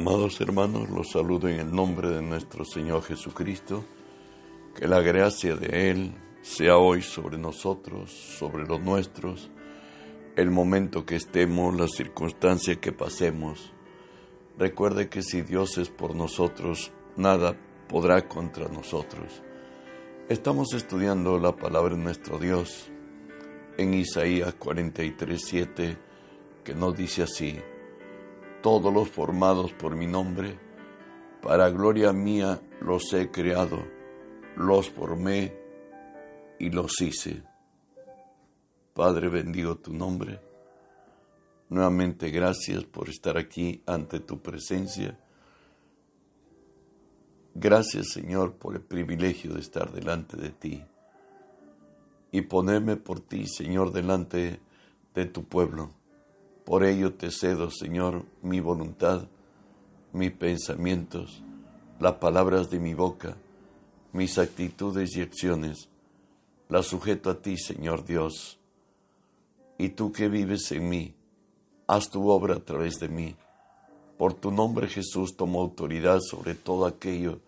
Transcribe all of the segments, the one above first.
Amados hermanos, los saludo en el nombre de nuestro Señor Jesucristo. Que la gracia de Él sea hoy sobre nosotros, sobre los nuestros, el momento que estemos, la circunstancia que pasemos. Recuerde que si Dios es por nosotros, nada podrá contra nosotros. Estamos estudiando la palabra de nuestro Dios en Isaías 43, 7, que nos dice así todos los formados por mi nombre, para gloria mía los he creado, los formé y los hice. Padre, bendigo tu nombre. Nuevamente gracias por estar aquí ante tu presencia. Gracias Señor por el privilegio de estar delante de ti y ponerme por ti, Señor, delante de tu pueblo por ello te cedo, Señor, mi voluntad, mis pensamientos, las palabras de mi boca, mis actitudes y acciones. Las sujeto a ti, Señor Dios. Y tú que vives en mí, haz tu obra a través de mí. Por tu nombre Jesús tomo autoridad sobre todo aquello,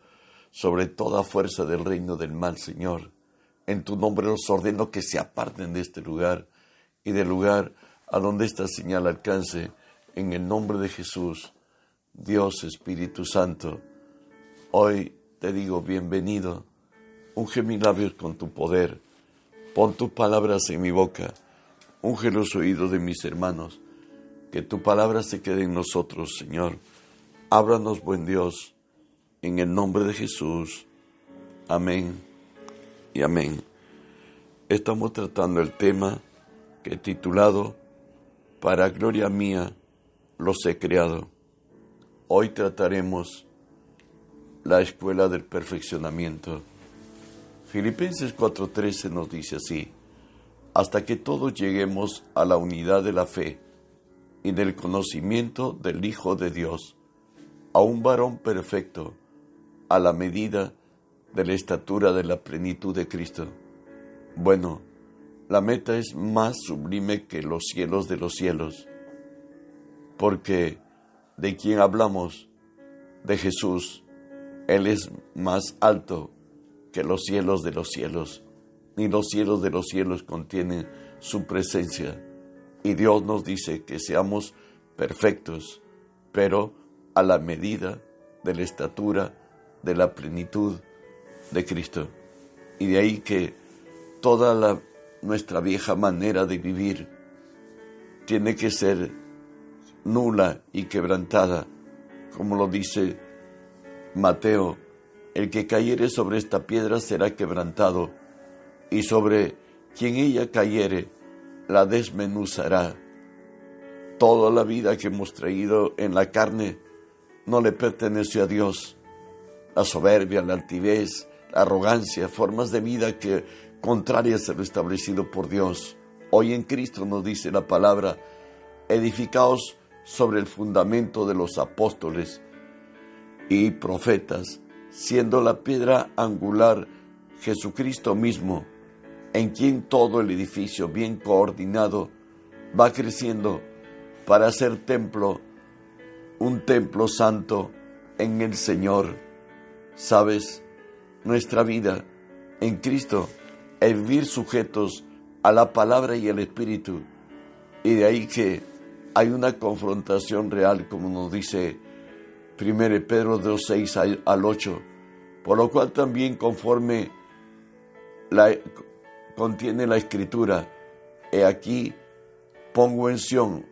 sobre toda fuerza del reino del mal, Señor. En tu nombre los ordeno que se aparten de este lugar y del lugar a donde esta señal alcance, en el nombre de Jesús, Dios Espíritu Santo, hoy te digo bienvenido, unge mis labios con tu poder, pon tus palabras en mi boca, unge los oídos de mis hermanos, que tu palabra se quede en nosotros, Señor. Ábranos, buen Dios, en el nombre de Jesús. Amén y amén. Estamos tratando el tema que titulado para gloria mía los he creado. Hoy trataremos la escuela del perfeccionamiento. Filipenses 4:13 nos dice así, hasta que todos lleguemos a la unidad de la fe y del conocimiento del Hijo de Dios, a un varón perfecto, a la medida de la estatura de la plenitud de Cristo. Bueno, la meta es más sublime que los cielos de los cielos, porque de quien hablamos, de Jesús, Él es más alto que los cielos de los cielos, ni los cielos de los cielos contienen su presencia. Y Dios nos dice que seamos perfectos, pero a la medida de la estatura de la plenitud de Cristo. Y de ahí que toda la nuestra vieja manera de vivir tiene que ser nula y quebrantada, como lo dice Mateo, el que cayere sobre esta piedra será quebrantado, y sobre quien ella cayere la desmenuzará. Toda la vida que hemos traído en la carne no le perteneció a Dios. La soberbia, la altivez, la arrogancia, formas de vida que contrarias a lo establecido por Dios. Hoy en Cristo nos dice la palabra, edificaos sobre el fundamento de los apóstoles y profetas, siendo la piedra angular Jesucristo mismo, en quien todo el edificio bien coordinado va creciendo para ser templo, un templo santo en el Señor. Sabes, nuestra vida en Cristo es vivir sujetos a la palabra y al espíritu. Y de ahí que hay una confrontación real, como nos dice 1 Pedro 2, 6 al 8, por lo cual también conforme la, contiene la escritura, he aquí pongo en Sión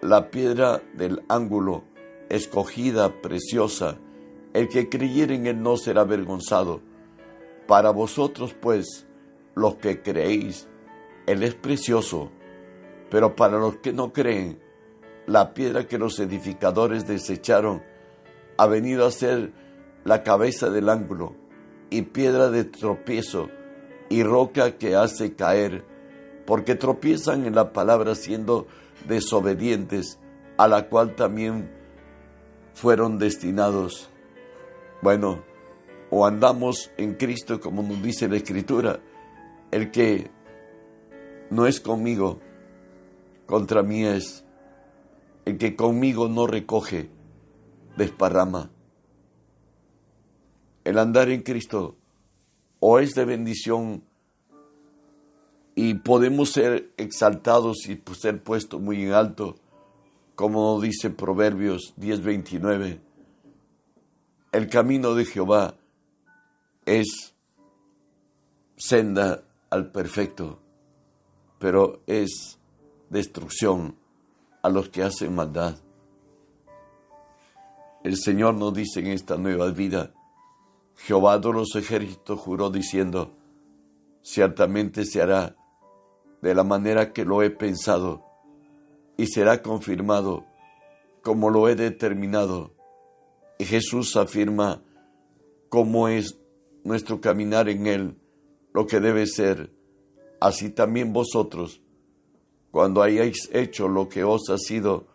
la piedra del ángulo, escogida, preciosa, el que creyere en él no será avergonzado. Para vosotros, pues, los que creéis, Él es precioso, pero para los que no creen, la piedra que los edificadores desecharon ha venido a ser la cabeza del ángulo y piedra de tropiezo y roca que hace caer, porque tropiezan en la palabra siendo desobedientes, a la cual también fueron destinados. Bueno, o andamos en Cristo como nos dice la Escritura, el que no es conmigo, contra mí es. El que conmigo no recoge, desparrama. El andar en Cristo o es de bendición y podemos ser exaltados y ser puestos muy en alto, como dice Proverbios 10:29. El camino de Jehová es senda al perfecto, pero es destrucción a los que hacen maldad. El Señor nos dice en esta nueva vida, Jehová de los ejércitos juró diciendo, ciertamente se hará de la manera que lo he pensado y será confirmado como lo he determinado. Y Jesús afirma cómo es nuestro caminar en Él, lo que debe ser. Así también vosotros, cuando hayáis hecho lo que os ha sido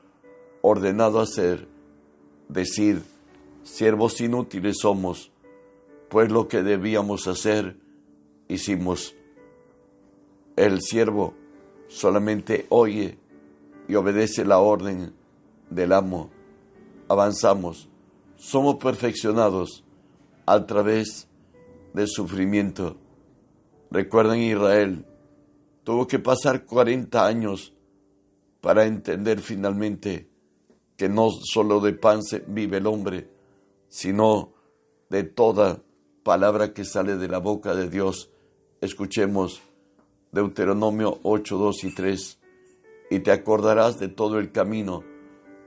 ordenado hacer, decid, siervos inútiles somos, pues lo que debíamos hacer, hicimos. El siervo solamente oye y obedece la orden del amo. Avanzamos, somos perfeccionados a través del sufrimiento. Recuerden Israel, tuvo que pasar 40 años para entender finalmente que no solo de pan vive el hombre, sino de toda palabra que sale de la boca de Dios. Escuchemos Deuteronomio 8, 2 y 3, y te acordarás de todo el camino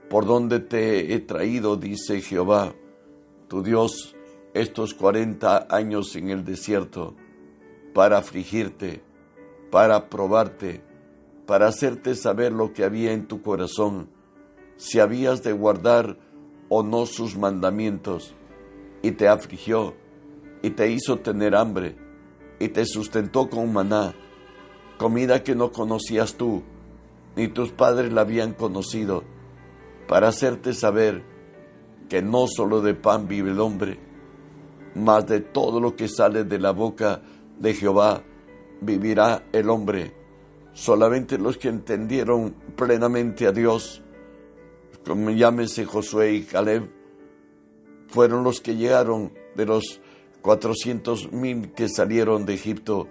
por donde te he traído, dice Jehová, tu Dios, estos cuarenta años en el desierto, para afligirte, para probarte, para hacerte saber lo que había en tu corazón, si habías de guardar o no sus mandamientos, y te afligió, y te hizo tener hambre, y te sustentó con maná, comida que no conocías tú, ni tus padres la habían conocido, para hacerte saber que no solo de pan vive el hombre, mas de todo lo que sale de la boca de Jehová vivirá el hombre. Solamente los que entendieron plenamente a Dios, como llámese Josué y Caleb, fueron los que llegaron de los cuatrocientos mil que salieron de Egipto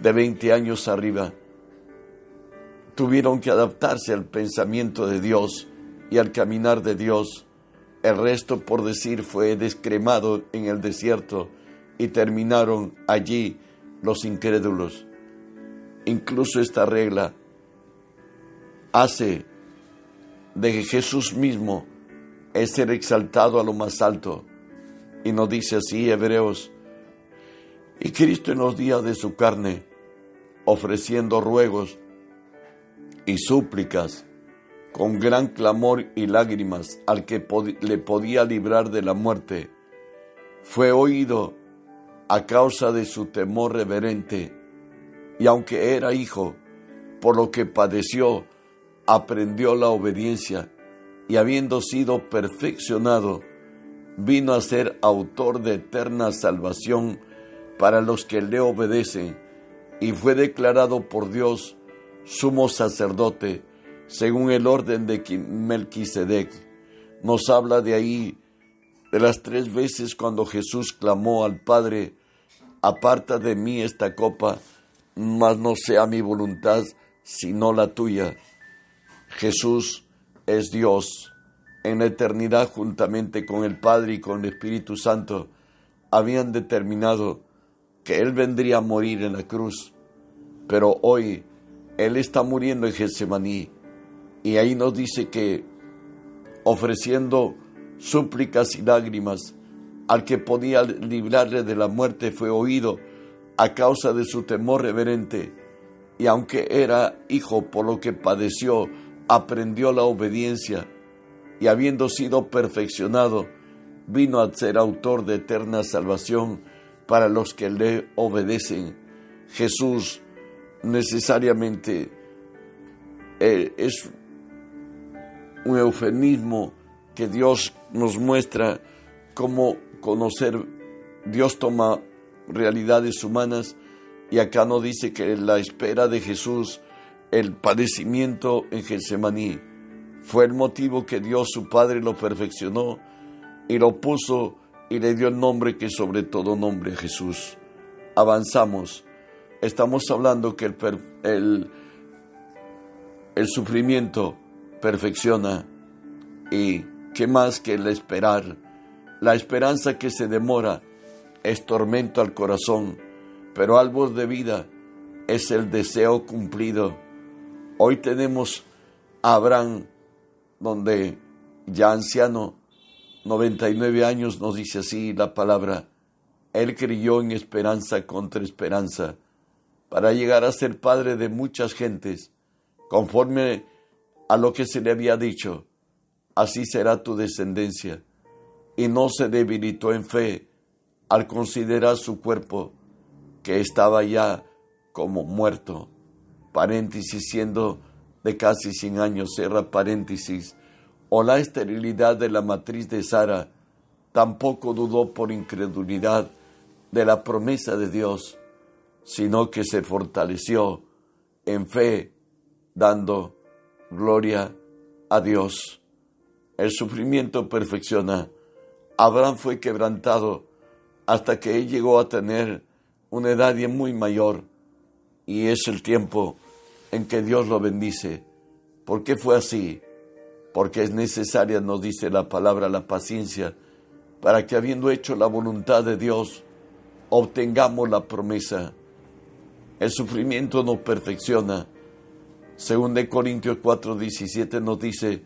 de 20 años arriba. Tuvieron que adaptarse al pensamiento de Dios y al caminar de Dios. El resto, por decir, fue descremado en el desierto y terminaron allí los incrédulos. Incluso esta regla hace de que Jesús mismo es ser exaltado a lo más alto. Y nos dice así Hebreos, y Cristo en los días de su carne, ofreciendo ruegos y súplicas con gran clamor y lágrimas al que le podía librar de la muerte, fue oído a causa de su temor reverente, y aunque era hijo, por lo que padeció, aprendió la obediencia, y habiendo sido perfeccionado, vino a ser autor de eterna salvación para los que le obedecen, y fue declarado por Dios sumo sacerdote según el orden de Melquisedec. Nos habla de ahí de las tres veces cuando Jesús clamó al Padre, aparta de mí esta copa, mas no sea mi voluntad, sino la tuya. Jesús es Dios. En la eternidad, juntamente con el Padre y con el Espíritu Santo, habían determinado que Él vendría a morir en la cruz. Pero hoy Él está muriendo en Getsemaní y ahí nos dice que ofreciendo súplicas y lágrimas al que podía librarle de la muerte fue oído a causa de su temor reverente. Y aunque era hijo por lo que padeció, aprendió la obediencia y habiendo sido perfeccionado, vino a ser autor de eterna salvación para los que le obedecen. Jesús necesariamente eh, es un eufemismo que Dios nos muestra cómo conocer. Dios toma realidades humanas y acá nos dice que la espera de Jesús, el padecimiento en Getsemaní, fue el motivo que Dios su Padre lo perfeccionó y lo puso y le dio el nombre que sobre todo nombre Jesús. Avanzamos. Estamos hablando que el, el, el sufrimiento perfecciona y que más que el esperar. La esperanza que se demora es tormento al corazón, pero árbol de vida es el deseo cumplido. Hoy tenemos a Abraham, donde ya anciano, 99 años, nos dice así la palabra, él creyó en esperanza contra esperanza, para llegar a ser padre de muchas gentes, conforme a lo que se le había dicho, así será tu descendencia. Y no se debilitó en fe al considerar su cuerpo, que estaba ya como muerto, paréntesis siendo de casi 100 años, cierra paréntesis, o la esterilidad de la matriz de Sara, tampoco dudó por incredulidad de la promesa de Dios, sino que se fortaleció en fe, dando gloria a Dios. El sufrimiento perfecciona. Abraham fue quebrantado hasta que él llegó a tener una edad muy mayor y es el tiempo en que Dios lo bendice. ¿Por qué fue así? Porque es necesaria, nos dice la palabra, la paciencia, para que habiendo hecho la voluntad de Dios, obtengamos la promesa. El sufrimiento nos perfecciona. Según de Corintios 4:17 nos dice,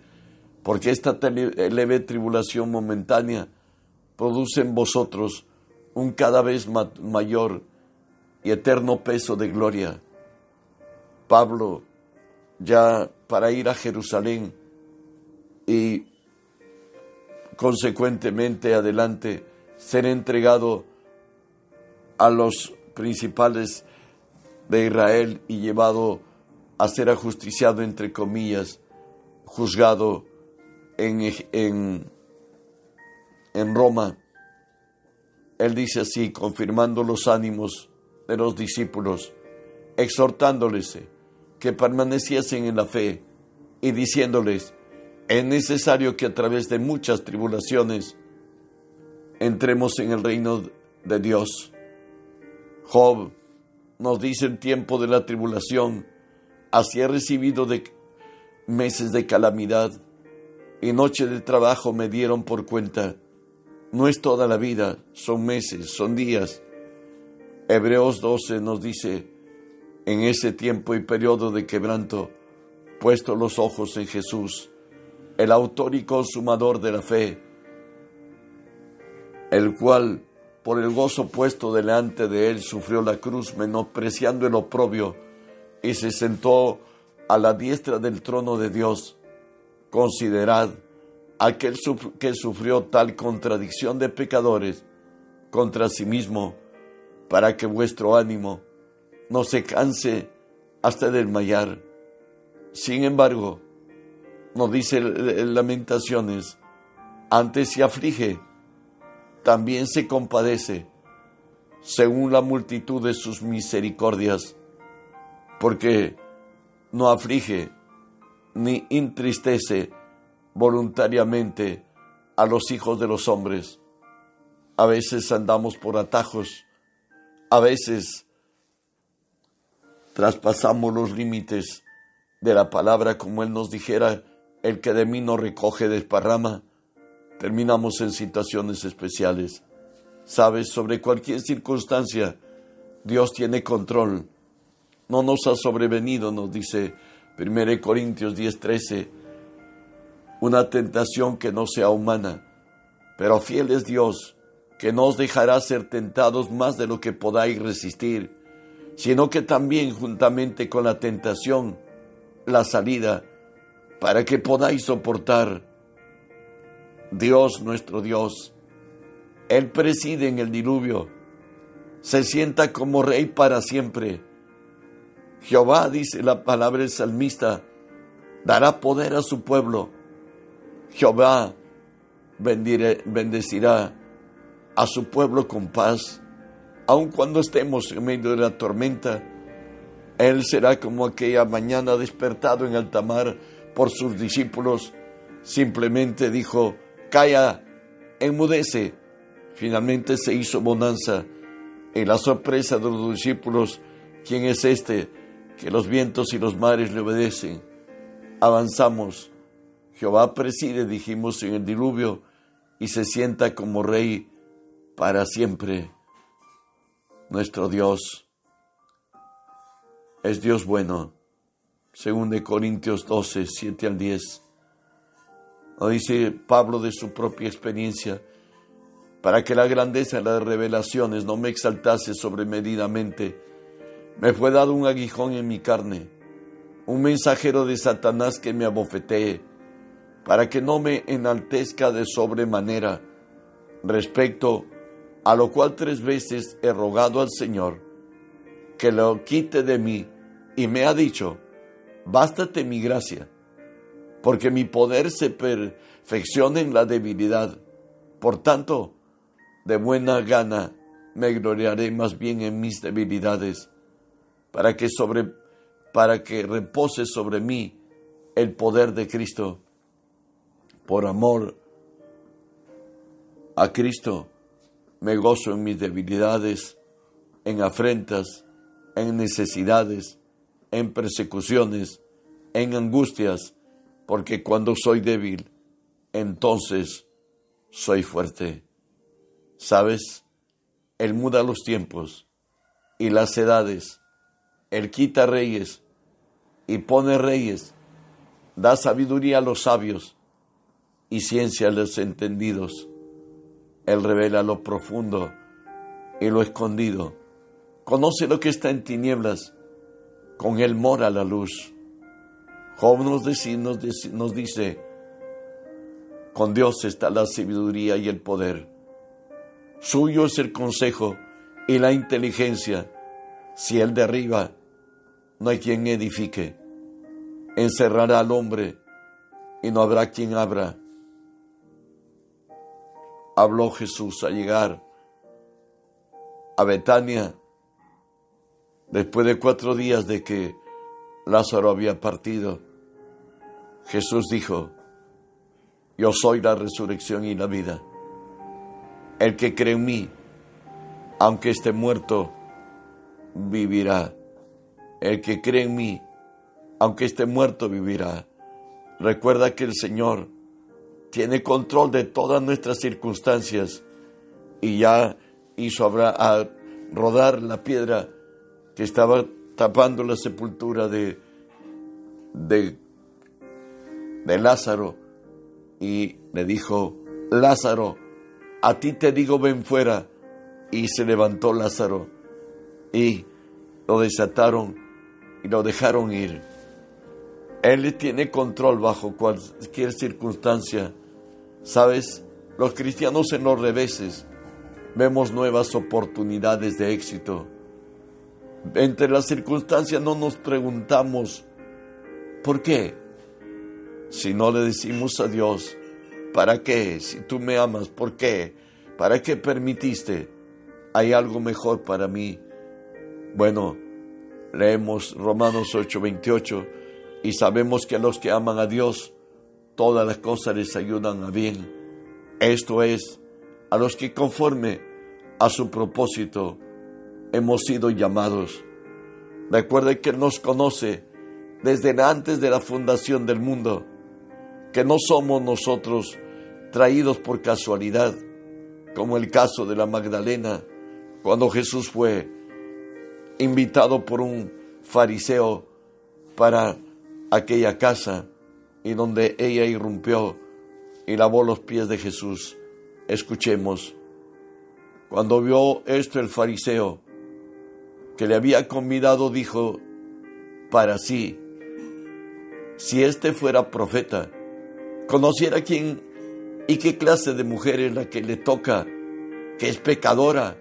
porque esta leve tribulación momentánea produce en vosotros un cada vez mayor y eterno peso de gloria. Pablo, ya para ir a Jerusalén y consecuentemente adelante ser entregado a los principales de Israel y llevado a ser ajusticiado, entre comillas, juzgado en, en, Roma él dice así, confirmando los ánimos de los discípulos, exhortándoles que permaneciesen en la fe y diciéndoles, es necesario que a través de muchas tribulaciones entremos en el reino de Dios. Job nos dice el tiempo de la tribulación, así he recibido de meses de calamidad y noche de trabajo me dieron por cuenta no es toda la vida, son meses, son días. Hebreos 12 nos dice, en ese tiempo y periodo de quebranto, puesto los ojos en Jesús, el autor y consumador de la fe, el cual, por el gozo puesto delante de él, sufrió la cruz, menospreciando el oprobio, y se sentó a la diestra del trono de Dios. Considerad aquel que sufrió tal contradicción de pecadores contra sí mismo, para que vuestro ánimo no se canse hasta desmayar. Sin embargo, nos dice Lamentaciones, antes se aflige, también se compadece, según la multitud de sus misericordias, porque no aflige ni entristece voluntariamente a los hijos de los hombres. A veces andamos por atajos, a veces traspasamos los límites de la palabra como Él nos dijera, el que de mí no recoge desparrama, terminamos en situaciones especiales. Sabes, sobre cualquier circunstancia, Dios tiene control. No nos ha sobrevenido, nos dice 1 Corintios 10:13, una tentación que no sea humana. Pero fiel es Dios, que no os dejará ser tentados más de lo que podáis resistir, sino que también juntamente con la tentación, la salida, para que podáis soportar. Dios nuestro Dios, Él preside en el diluvio, se sienta como rey para siempre. Jehová, dice la palabra del salmista, dará poder a su pueblo Jehová bendecirá a su pueblo con paz, aun cuando estemos en medio de la tormenta. Él será como aquella mañana despertado en alta mar por sus discípulos. Simplemente dijo, calla enmudece. Finalmente se hizo bonanza. Y la sorpresa de los discípulos, ¿quién es este? Que los vientos y los mares le obedecen. Avanzamos. Jehová preside, dijimos en el diluvio, y se sienta como rey para siempre. Nuestro Dios es Dios bueno. Según de Corintios 12, 7 al 10. Lo dice Pablo de su propia experiencia, para que la grandeza de las revelaciones no me exaltase sobremedidamente, me fue dado un aguijón en mi carne, un mensajero de Satanás que me abofetee, para que no me enaltezca de sobremanera, respecto a lo cual tres veces he rogado al Señor que lo quite de mí, y me ha dicho, bástate mi gracia, porque mi poder se perfecciona en la debilidad. Por tanto, de buena gana me gloriaré más bien en mis debilidades, para que sobre para que repose sobre mí el poder de Cristo. Por amor a Cristo me gozo en mis debilidades, en afrentas, en necesidades, en persecuciones, en angustias, porque cuando soy débil, entonces soy fuerte. ¿Sabes? Él muda los tiempos y las edades. Él quita reyes y pone reyes. Da sabiduría a los sabios y ciencia a los entendidos. Él revela lo profundo y lo escondido. Conoce lo que está en tinieblas. Con Él mora la luz. Job nos dice, nos dice, con Dios está la sabiduría y el poder. Suyo es el consejo y la inteligencia. Si Él derriba, no hay quien edifique. Encerrará al hombre y no habrá quien abra. Habló Jesús a llegar a Betania después de cuatro días de que Lázaro había partido. Jesús dijo, yo soy la resurrección y la vida. El que cree en mí, aunque esté muerto, vivirá. El que cree en mí, aunque esté muerto, vivirá. Recuerda que el Señor tiene control de todas nuestras circunstancias y ya hizo a rodar la piedra que estaba tapando la sepultura de, de de Lázaro y le dijo, Lázaro, a ti te digo ven fuera. Y se levantó Lázaro y lo desataron y lo dejaron ir. Él tiene control bajo cualquier circunstancia. Sabes, los cristianos en los reveses vemos nuevas oportunidades de éxito. Entre las circunstancias no nos preguntamos, ¿por qué? si no le decimos a Dios, ¿para qué? Si tú me amas, ¿por qué? ¿Para qué permitiste? Hay algo mejor para mí. Bueno, leemos Romanos 8:28 y sabemos que a los que aman a Dios, todas las cosas les ayudan a bien. Esto es, a los que conforme a su propósito hemos sido llamados. Recuerde que nos conoce desde antes de la fundación del mundo que no somos nosotros traídos por casualidad, como el caso de la Magdalena, cuando Jesús fue invitado por un fariseo para aquella casa y donde ella irrumpió y lavó los pies de Jesús. Escuchemos. Cuando vio esto el fariseo que le había convidado, dijo para sí, si éste fuera profeta, conociera quién y qué clase de mujer es la que le toca, que es pecadora.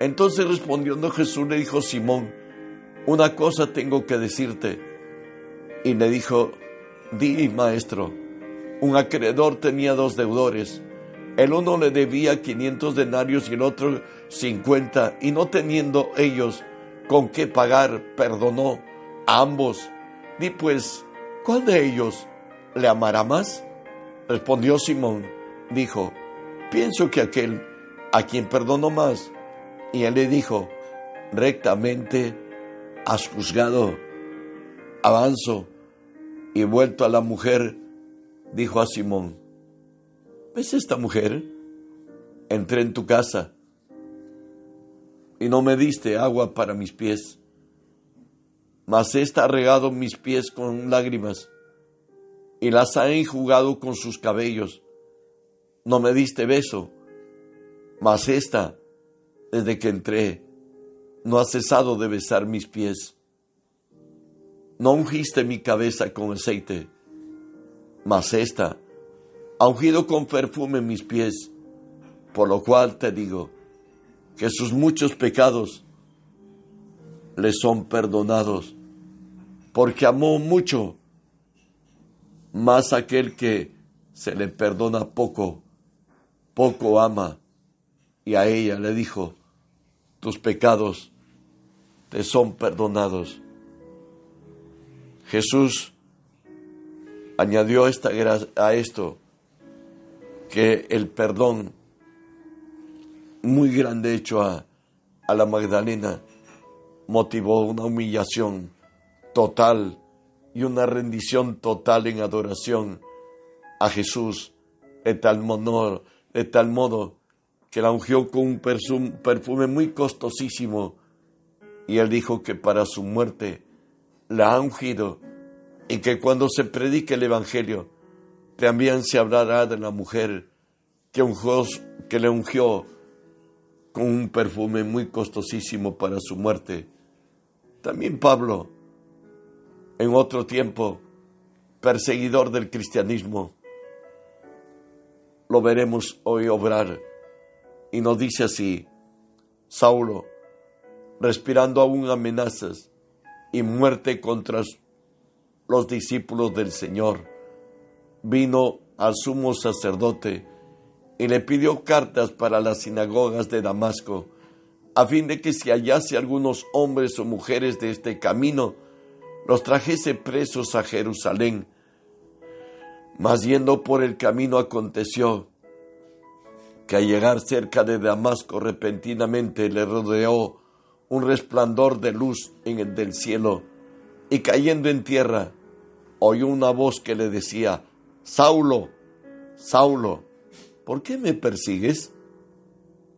Entonces respondiendo Jesús le dijo, Simón, una cosa tengo que decirte. Y le dijo, di maestro, un acreedor tenía dos deudores. El uno le debía 500 denarios y el otro 50, y no teniendo ellos con qué pagar, perdonó a ambos. Di pues, ¿cuál de ellos le amará más? Respondió Simón, dijo, pienso que aquel a quien perdonó más. Y él le dijo, rectamente has juzgado. Avanzo y vuelto a la mujer, dijo a Simón, ¿ves esta mujer? Entré en tu casa y no me diste agua para mis pies, mas ésta ha regado mis pies con lágrimas y las ha enjugado con sus cabellos. No me diste beso, mas ésta, desde que entré, no ha cesado de besar mis pies. No ungiste mi cabeza con aceite, mas ésta ha ungido con perfume mis pies, por lo cual te digo que sus muchos pecados le son perdonados, porque amó mucho, más aquel que se le perdona poco, poco ama. Y a ella le dijo, tus pecados te son perdonados. Jesús añadió esta, a esto que el perdón muy grande hecho a, a la Magdalena motivó una humillación total y una rendición total en adoración a Jesús de tal modo, de tal modo que la ungió con un perfume muy costosísimo y él dijo que para su muerte la ha ungido y que cuando se predique el Evangelio también se hablará de la mujer que, ungió, que le ungió con un perfume muy costosísimo para su muerte. También Pablo, en otro tiempo, perseguidor del cristianismo, lo veremos hoy obrar y nos dice así, Saulo, respirando aún amenazas y muerte contra los discípulos del Señor, vino al sumo sacerdote y le pidió cartas para las sinagogas de Damasco, a fin de que si hallase algunos hombres o mujeres de este camino, los trajese presos a Jerusalén. Mas yendo por el camino aconteció que al llegar cerca de Damasco repentinamente le rodeó un resplandor de luz en el del cielo, y cayendo en tierra, oyó una voz que le decía, Saulo, Saulo, ¿por qué me persigues?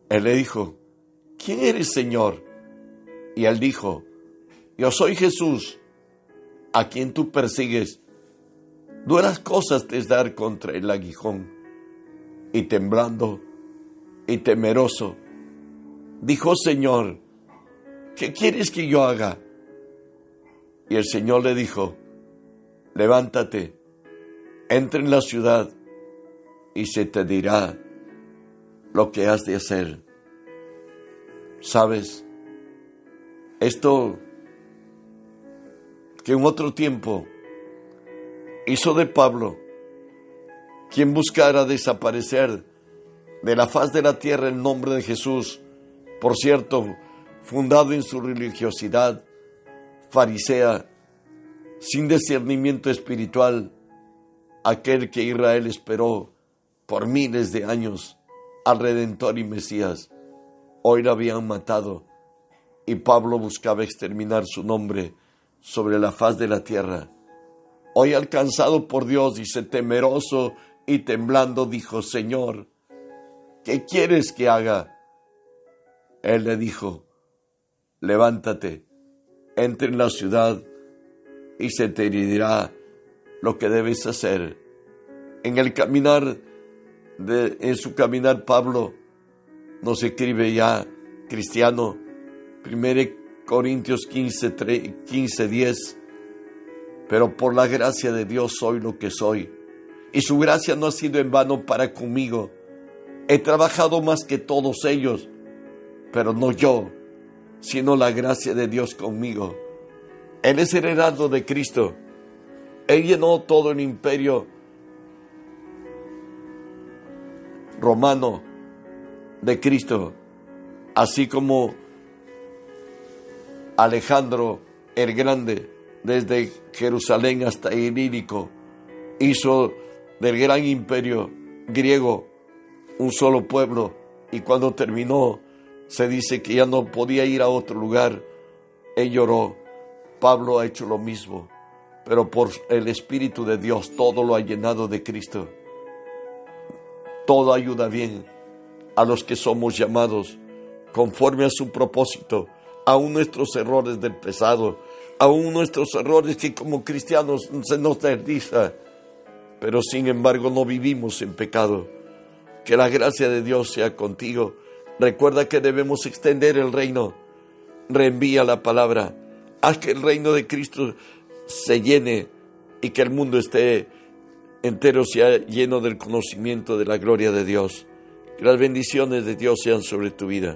Él le dijo, ¿quién eres, Señor? Y él dijo, yo soy Jesús, a quien tú persigues. Duras cosas te dar contra el aguijón. Y temblando y temeroso, dijo, Señor, ¿qué quieres que yo haga? Y el Señor le dijo, levántate, entra en la ciudad y se te dirá lo que has de hacer. ¿Sabes? Esto que en otro tiempo hizo de Pablo quien buscara desaparecer de la faz de la tierra el nombre de Jesús, por cierto, fundado en su religiosidad farisea, sin discernimiento espiritual, aquel que Israel esperó por miles de años al Redentor y Mesías, hoy lo habían matado y Pablo buscaba exterminar su nombre sobre la faz de la tierra. Hoy alcanzado por Dios, dice temeroso y temblando, dijo, Señor, ¿qué quieres que haga? Él le dijo, levántate, entra en la ciudad y se te dirá lo que debes hacer. En el caminar, de, en su caminar, Pablo nos escribe ya cristiano, 1 Corintios 15, 15, 10, pero por la gracia de Dios soy lo que soy, y su gracia no ha sido en vano para conmigo. He trabajado más que todos ellos, pero no yo, sino la gracia de Dios conmigo. Él es heraldo de Cristo. Él llenó todo el imperio romano de Cristo, así como Alejandro el Grande, desde Jerusalén hasta Ilírico, hizo del gran imperio griego un solo pueblo y cuando terminó se dice que ya no podía ir a otro lugar. Él lloró. Pablo ha hecho lo mismo, pero por el Espíritu de Dios todo lo ha llenado de Cristo. Todo ayuda bien a los que somos llamados conforme a su propósito, aún nuestros errores del pesado, aún nuestros errores que como cristianos se nos desliza, pero sin embargo no vivimos en pecado. Que la gracia de Dios sea contigo. Recuerda que debemos extender el reino. Reenvía la palabra. Haz que el reino de Cristo se llene y que el mundo esté entero, sea lleno del conocimiento de la gloria de Dios. Que las bendiciones de Dios sean sobre tu vida.